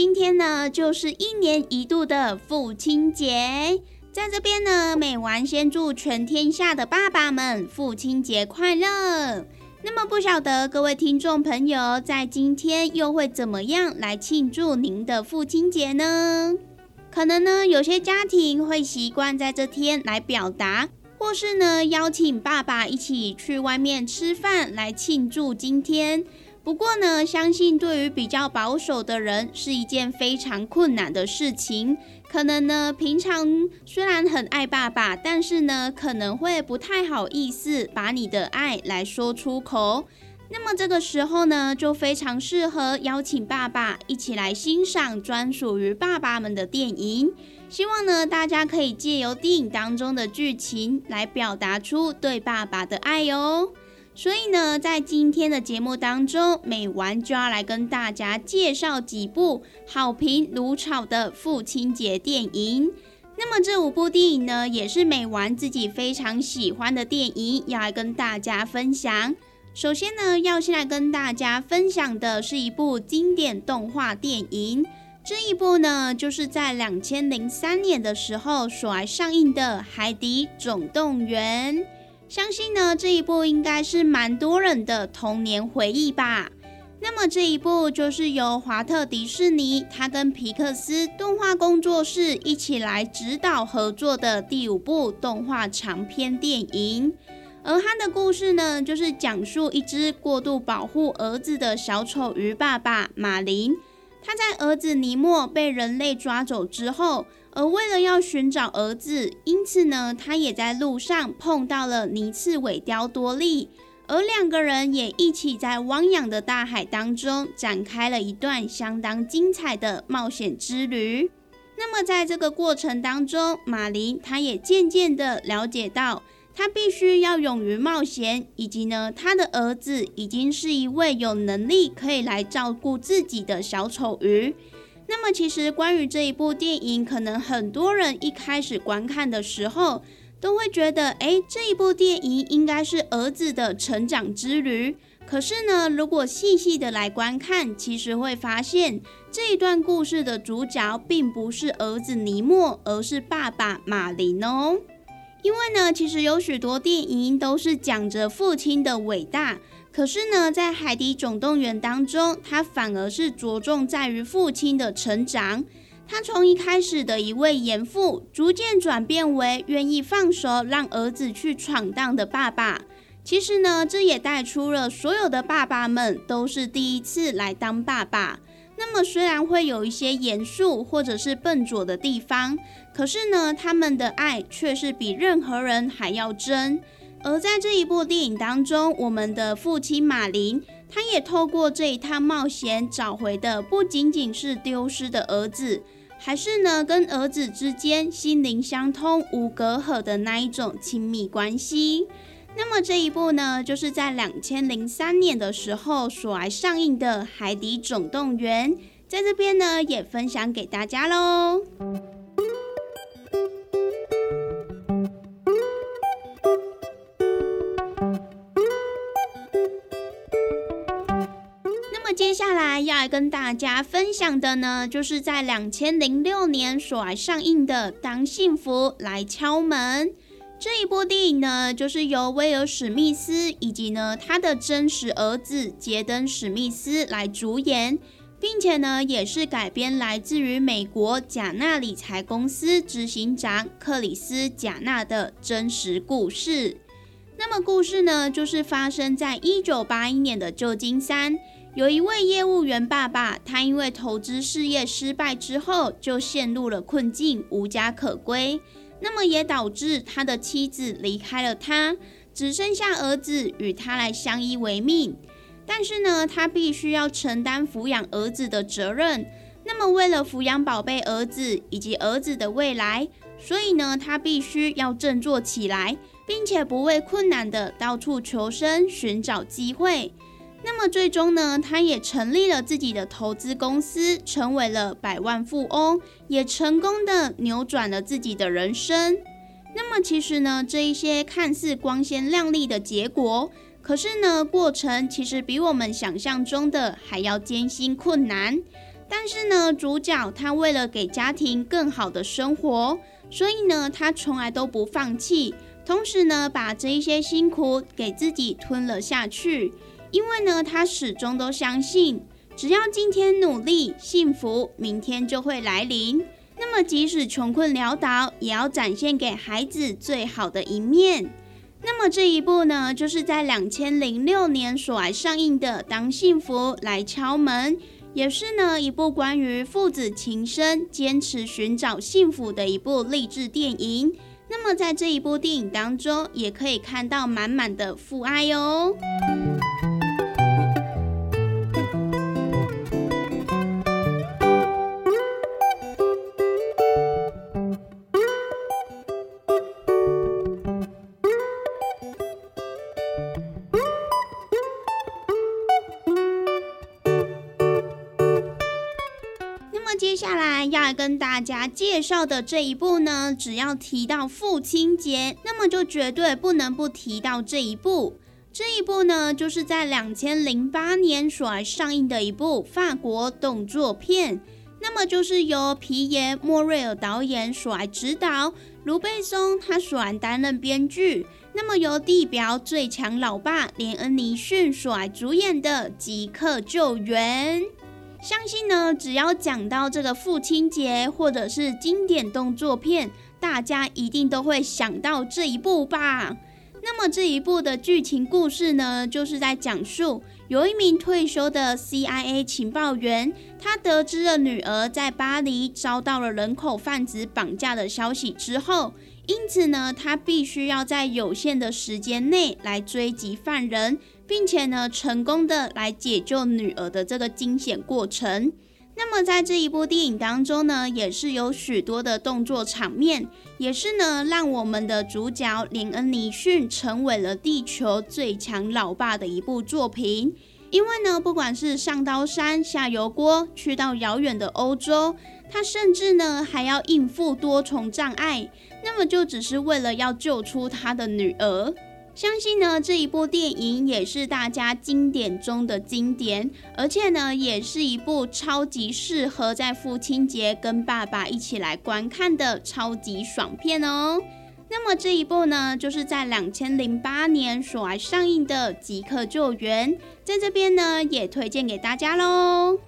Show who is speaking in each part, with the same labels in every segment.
Speaker 1: 今天呢，就是一年一度的父亲节，在这边呢，美完先祝全天下的爸爸们父亲节快乐。那么，不晓得各位听众朋友，在今天又会怎么样来庆祝您的父亲节呢？可能呢，有些家庭会习惯在这天来表达，或是呢，邀请爸爸一起去外面吃饭来庆祝今天。不过呢，相信对于比较保守的人是一件非常困难的事情。可能呢，平常虽然很爱爸爸，但是呢，可能会不太好意思把你的爱来说出口。那么这个时候呢，就非常适合邀请爸爸一起来欣赏专属于爸爸们的电影。希望呢，大家可以借由电影当中的剧情来表达出对爸爸的爱哦。所以呢，在今天的节目当中，美完就要来跟大家介绍几部好评如潮的父亲节电影。那么这五部电影呢，也是美完自己非常喜欢的电影，要来跟大家分享。首先呢，要先来跟大家分享的是一部经典动画电影，这一部呢，就是在两千零三年的时候所来上映的《海底总动员》。相信呢，这一部应该是蛮多人的童年回忆吧。那么这一部就是由华特迪士尼，他跟皮克斯动画工作室一起来指导合作的第五部动画长篇电影。而他的故事呢，就是讲述一只过度保护儿子的小丑鱼爸爸马林，他在儿子尼莫被人类抓走之后。而为了要寻找儿子，因此呢，他也在路上碰到了尼次尾雕多利，而两个人也一起在汪洋的大海当中展开了一段相当精彩的冒险之旅。那么在这个过程当中，马林他也渐渐的了解到，他必须要勇于冒险，以及呢，他的儿子已经是一位有能力可以来照顾自己的小丑鱼。那么，其实关于这一部电影，可能很多人一开始观看的时候，都会觉得，哎，这一部电影应该是儿子的成长之旅。可是呢，如果细细的来观看，其实会发现这一段故事的主角并不是儿子尼莫，而是爸爸马林哦。因为呢，其实有许多电影都是讲着父亲的伟大。可是呢，在《海底总动员》当中，他反而是着重在于父亲的成长。他从一开始的一位严父，逐渐转变为愿意放手让儿子去闯荡的爸爸。其实呢，这也带出了所有的爸爸们都是第一次来当爸爸。那么虽然会有一些严肃或者是笨拙的地方，可是呢，他们的爱却是比任何人还要真。而在这一部电影当中，我们的父亲马林，他也透过这一趟冒险找回的不仅仅是丢失的儿子，还是呢跟儿子之间心灵相通、无隔阂的那一种亲密关系。那么这一部呢，就是在两千零三年的时候所来上映的《海底总动员》，在这边呢也分享给大家喽。接下来要来跟大家分享的呢，就是在两千零六年所来上映的《当幸福来敲门》这一部电影呢，就是由威尔史密斯以及呢他的真实儿子杰登史密斯来主演，并且呢也是改编来自于美国贾纳理财公司执行长克里斯贾纳的真实故事。那么故事呢，就是发生在一九八一年的旧金山。有一位业务员爸爸，他因为投资事业失败之后，就陷入了困境，无家可归。那么也导致他的妻子离开了他，只剩下儿子与他来相依为命。但是呢，他必须要承担抚养儿子的责任。那么为了抚养宝贝儿子以及儿子的未来，所以呢，他必须要振作起来，并且不畏困难的到处求生，寻找机会。那么最终呢，他也成立了自己的投资公司，成为了百万富翁，也成功的扭转了自己的人生。那么其实呢，这一些看似光鲜亮丽的结果，可是呢，过程其实比我们想象中的还要艰辛困难。但是呢，主角他为了给家庭更好的生活，所以呢，他从来都不放弃，同时呢，把这一些辛苦给自己吞了下去。因为呢，他始终都相信，只要今天努力，幸福明天就会来临。那么，即使穷困潦倒，也要展现给孩子最好的一面。那么这一部呢，就是在两千零六年所来上映的《当幸福来敲门》，也是呢一部关于父子情深、坚持寻找幸福的一部励志电影。那么在这一部电影当中，也可以看到满满的父爱哦。那接下来要跟大家介绍的这一部呢，只要提到父亲节，那么就绝对不能不提到这一部。这一部呢，就是在两千零八年所上映的一部法国动作片。那么就是由皮耶·莫瑞尔导演所来指导，卢贝松他所来担任编剧。那么由地表最强老爸连恩·尼逊所来主演的《即刻救援》。相信呢，只要讲到这个父亲节或者是经典动作片，大家一定都会想到这一部吧。那么这一部的剧情故事呢，就是在讲述有一名退休的 CIA 情报员，他得知了女儿在巴黎遭到了人口贩子绑架的消息之后，因此呢，他必须要在有限的时间内来追击犯人。并且呢，成功的来解救女儿的这个惊险过程。那么在这一部电影当中呢，也是有许多的动作场面，也是呢让我们的主角林恩尼逊成为了地球最强老爸的一部作品。因为呢，不管是上刀山下油锅，去到遥远的欧洲，他甚至呢还要应付多重障碍，那么就只是为了要救出他的女儿。相信呢，这一部电影也是大家经典中的经典，而且呢，也是一部超级适合在父亲节跟爸爸一起来观看的超级爽片哦。那么这一部呢，就是在两千零八年所来上映的《即刻救援》，在这边呢，也推荐给大家喽。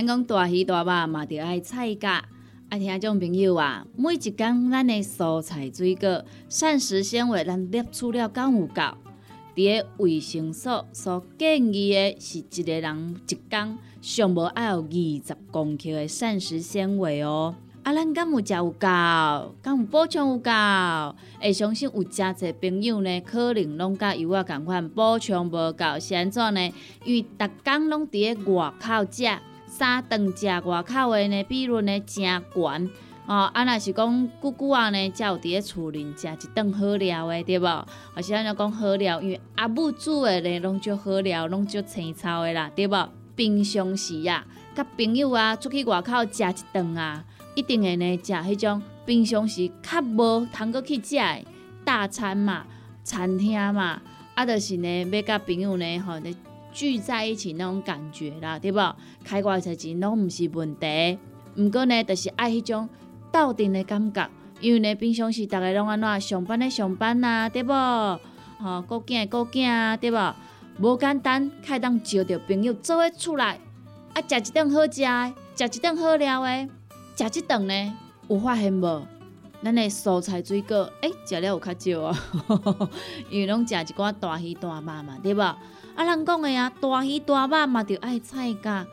Speaker 2: 咱讲大鱼大肉嘛，着爱菜价。啊，听种朋友啊，每一工咱的蔬菜水果、膳食纤维，咱摄取了够有够？伫个卫生所所建议的是一个人一工上无爱有二十公克的膳食纤维哦。啊，咱敢有食有够？敢有补充有够？会相信有诚侪朋友呢，可能拢甲有我共款补充无够，是安怎呢？因为逐工拢伫个外口食，三顿食外口的呢比率呢诚悬哦。啊，若是讲久久啊呢，才有伫个厝里食一顿好料的，对无？或是安尼讲好料，因为阿母煮的呢拢足好料，拢足青草的啦，对无？平常时啊，甲朋友啊出去外口食一顿啊。一定会呢，食迄种平常时较无通过去食的大餐嘛、餐厅嘛，啊，就是呢，要甲朋友呢，吼，聚在一起那种感觉啦，对不？开外侪钱拢毋是问题，毋过呢，就是爱迄种斗阵的感觉，因为呢，平常时逐个拢安怎上班的上班啊，对不？吼，顾囝的顾囝啊，对不？无简单，开当招着朋友做伙出来，啊，食一顿好食的，食一顿好料的。食一顿呢，有发现无？咱的蔬菜水果，诶，食了有较少哦，因为拢食一寡大鱼大肉嘛，对吧？啊，人讲的啊，大鱼大肉嘛，着爱菜价。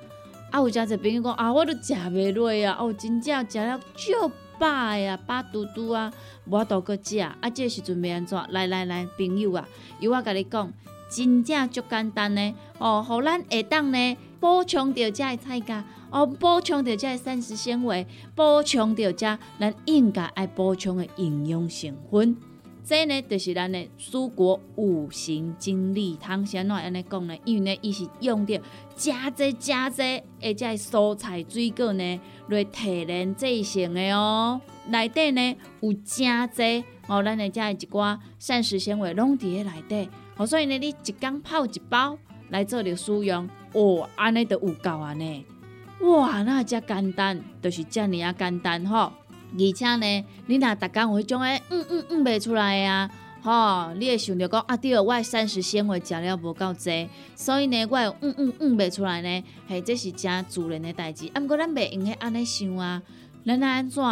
Speaker 2: 啊，有诚侪朋友讲啊，我都食袂落啊，哦，真正食了足饱呀，饱嘟嘟啊，无度搁食。啊，这时阵要安怎？来来来，朋友啊，由我甲你讲，真正足简单呢，哦，互咱下当呢补充着遮的菜价。哦，补充着这膳食纤维，补充着这咱应该爱补充的营养成分。这呢，就是咱的蔬果五行精力汤。先怎安尼讲呢？因为呢，伊是用着加济加济，而且蔬菜水果呢来提炼制成的哦。内底呢有加济哦，咱的这一寡膳食纤维拢伫咧内底。哦，所以呢，你一缸泡一包来做着使用，哦，安尼就有够啊呢。哇，那遮简单，就是遮尔啊简单吼！而且呢，你若逐工有迄种诶，嗯嗯嗯袂出来啊，吼，你会想着讲啊，对，我膳食纤维食了无够济，所以呢，我嗯嗯嗯袂出来呢，嘿，这是正自然诶代志。啊，毋过咱袂用许安尼想啊，咱安怎，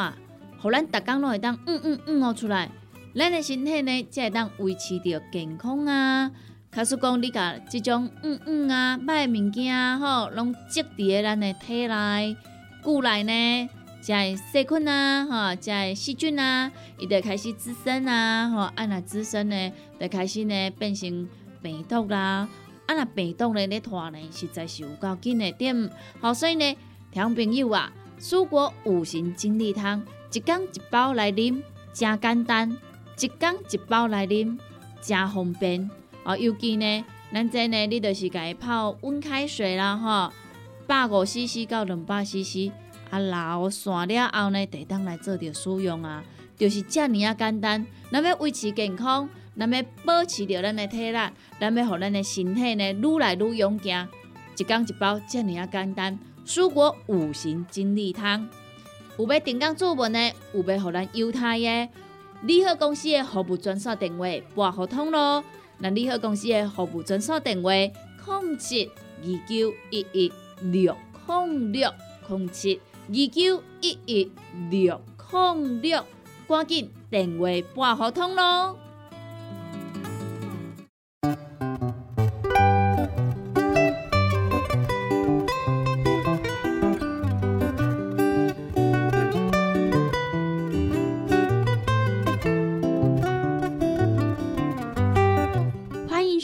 Speaker 2: 互咱逐工拢会当嗯嗯嗯哦出来，咱诶身体呢才会当维持着健康啊。假使讲你甲即种嗯嗯啊歹物件吼，拢积伫咧咱的体内、骨内呢，即个细菌啊吼，即个细菌啊，伊就开始滋生啊吼，啊若滋生呢，就开始呢变成病毒啦，啊若病毒呢咧拖呢，实在是有够紧的点。好，所以呢，听朋友啊，蔬果五行精力汤，一缸一包来啉，真简单；一缸一包来啉，真方便。哦，尤其呢，咱这呢，你就是家泡温开水啦，吼，百五 CC 到两百 CC，啊，老散了后呢，得当来做着使用啊，就是遮尔啊简单。咱要维持健康，咱要保持着咱的体力，咱要互咱的身体呢，愈来愈勇健。一缸一包，遮尔啊简单。蔬果五行精力汤，有要订购注文呢，有要互咱犹太耶，利好公司的服务专线电话拨合通咯。那利好公司的服务专线电话：零七二九一一六零六零七二九一一六零六，赶紧电话拨合通咯！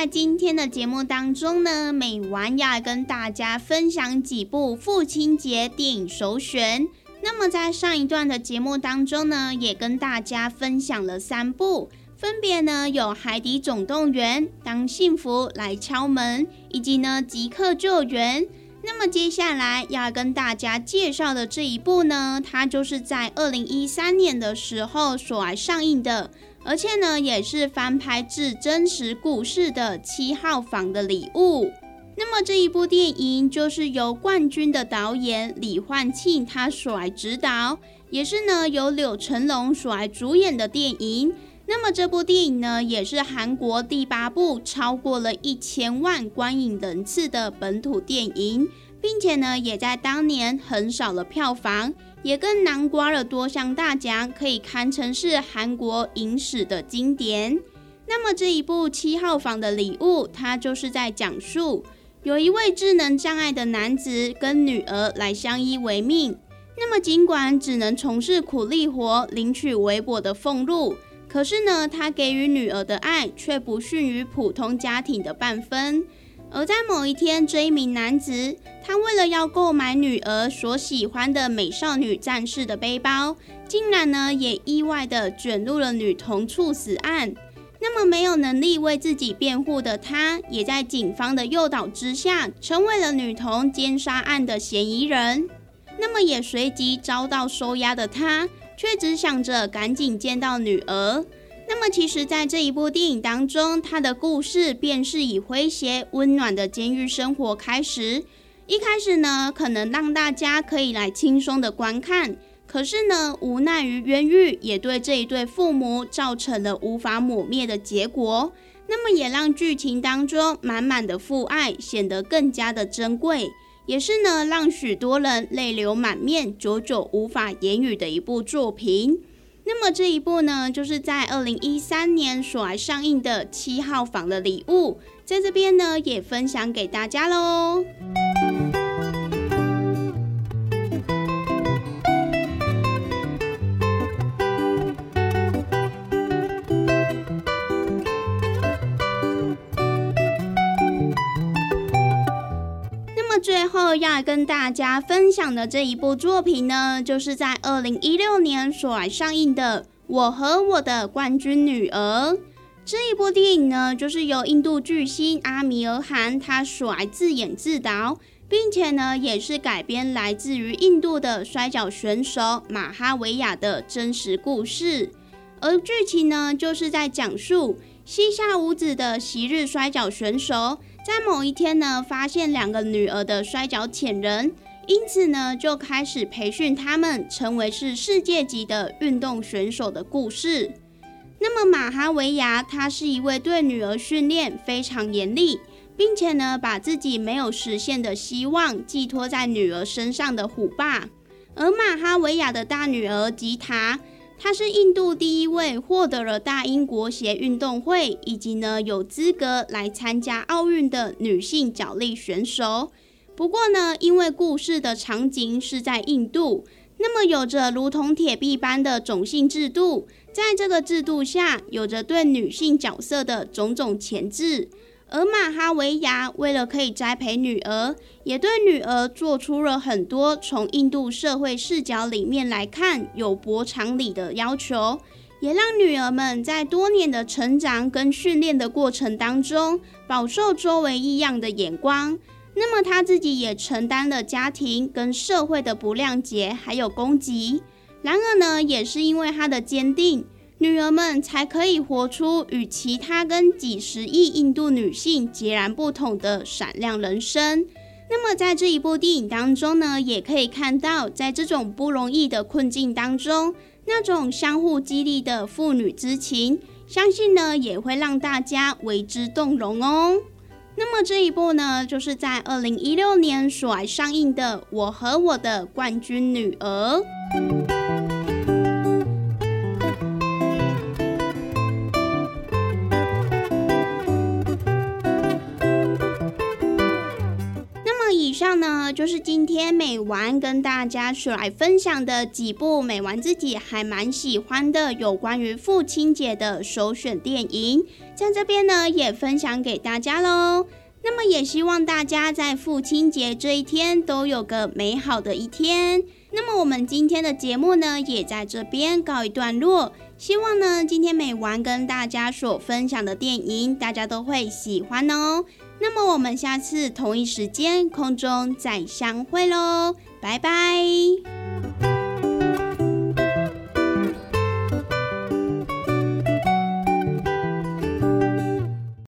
Speaker 1: 在今天的节目当中呢，美完要跟大家分享几部父亲节电影首选。那么在上一段的节目当中呢，也跟大家分享了三部，分别呢有《海底总动员》、《当幸福来敲门》以及呢《即刻救援》。那么接下来要跟大家介绍的这一部呢，它就是在二零一三年的时候所上映的。而且呢，也是翻拍自真实故事的《七号房的礼物》。那么这一部电影就是由冠军的导演李焕庆他所来指导，也是呢由柳成龙所来主演的电影。那么这部电影呢，也是韩国第八部超过了一千万观影人次的本土电影，并且呢，也在当年横扫了票房。也跟南瓜了多项大奖，可以堪称是韩国影史的经典。那么这一部《七号房的礼物》，它就是在讲述有一位智能障碍的男子跟女儿来相依为命。那么尽管只能从事苦力活，领取微薄的俸禄，可是呢，他给予女儿的爱却不逊于普通家庭的半分。而在某一天，这一名男子，他为了要购买女儿所喜欢的美少女战士的背包，竟然呢也意外的卷入了女童猝死案。那么没有能力为自己辩护的他，也在警方的诱导之下，成为了女童奸杀案的嫌疑人。那么也随即遭到收押的他，却只想着赶紧见到女儿。那么，其实，在这一部电影当中，他的故事便是以诙谐温暖的监狱生活开始。一开始呢，可能让大家可以来轻松的观看，可是呢，无奈于冤狱，也对这一对父母造成了无法抹灭的结果。那么，也让剧情当中满满的父爱显得更加的珍贵，也是呢，让许多人泪流满面、久久无法言语的一部作品。那么这一部呢，就是在二零一三年所来上映的《七号房的礼物》，在这边呢也分享给大家喽。后要跟大家分享的这一部作品呢，就是在二零一六年所上映的《我和我的冠军女儿》这一部电影呢，就是由印度巨星阿米尔汗他所自演自导，并且呢，也是改编来自于印度的摔跤选手马哈维亚的真实故事，而剧情呢，就是在讲述膝下无子的昔日摔跤选手。在某一天呢，发现两个女儿的摔跤潜人，因此呢，就开始培训他们成为是世界级的运动选手的故事。那么马哈维亚，他是一位对女儿训练非常严厉，并且呢，把自己没有实现的希望寄托在女儿身上的虎爸。而马哈维亚的大女儿吉塔。她是印度第一位获得了大英国协运动会以及呢有资格来参加奥运的女性脚力选手。不过呢，因为故事的场景是在印度，那么有着如同铁壁般的种姓制度，在这个制度下，有着对女性角色的种种钳制。而马哈维亚为了可以栽培女儿，也对女儿做出了很多从印度社会视角里面来看有驳常理的要求，也让女儿们在多年的成长跟训练的过程当中，饱受周围异样的眼光。那么他自己也承担了家庭跟社会的不谅解还有攻击。然而呢，也是因为他的坚定。女儿们才可以活出与其他跟几十亿印度女性截然不同的闪亮人生。那么，在这一部电影当中呢，也可以看到，在这种不容易的困境当中，那种相互激励的父女之情，相信呢也会让大家为之动容哦。那么这一部呢，就是在二零一六年所上映的《我和我的冠军女儿》。呢，就是今天美丸跟大家所来分享的几部美丸自己还蛮喜欢的有关于父亲节的首选电影，在这边呢也分享给大家喽。那么也希望大家在父亲节这一天都有个美好的一天。那么我们今天的节目呢，也在这边告一段落。希望呢，今天美丸跟大家所分享的电影，大家都会喜欢哦。那么我们下次同一时间空中再相会喽，拜拜。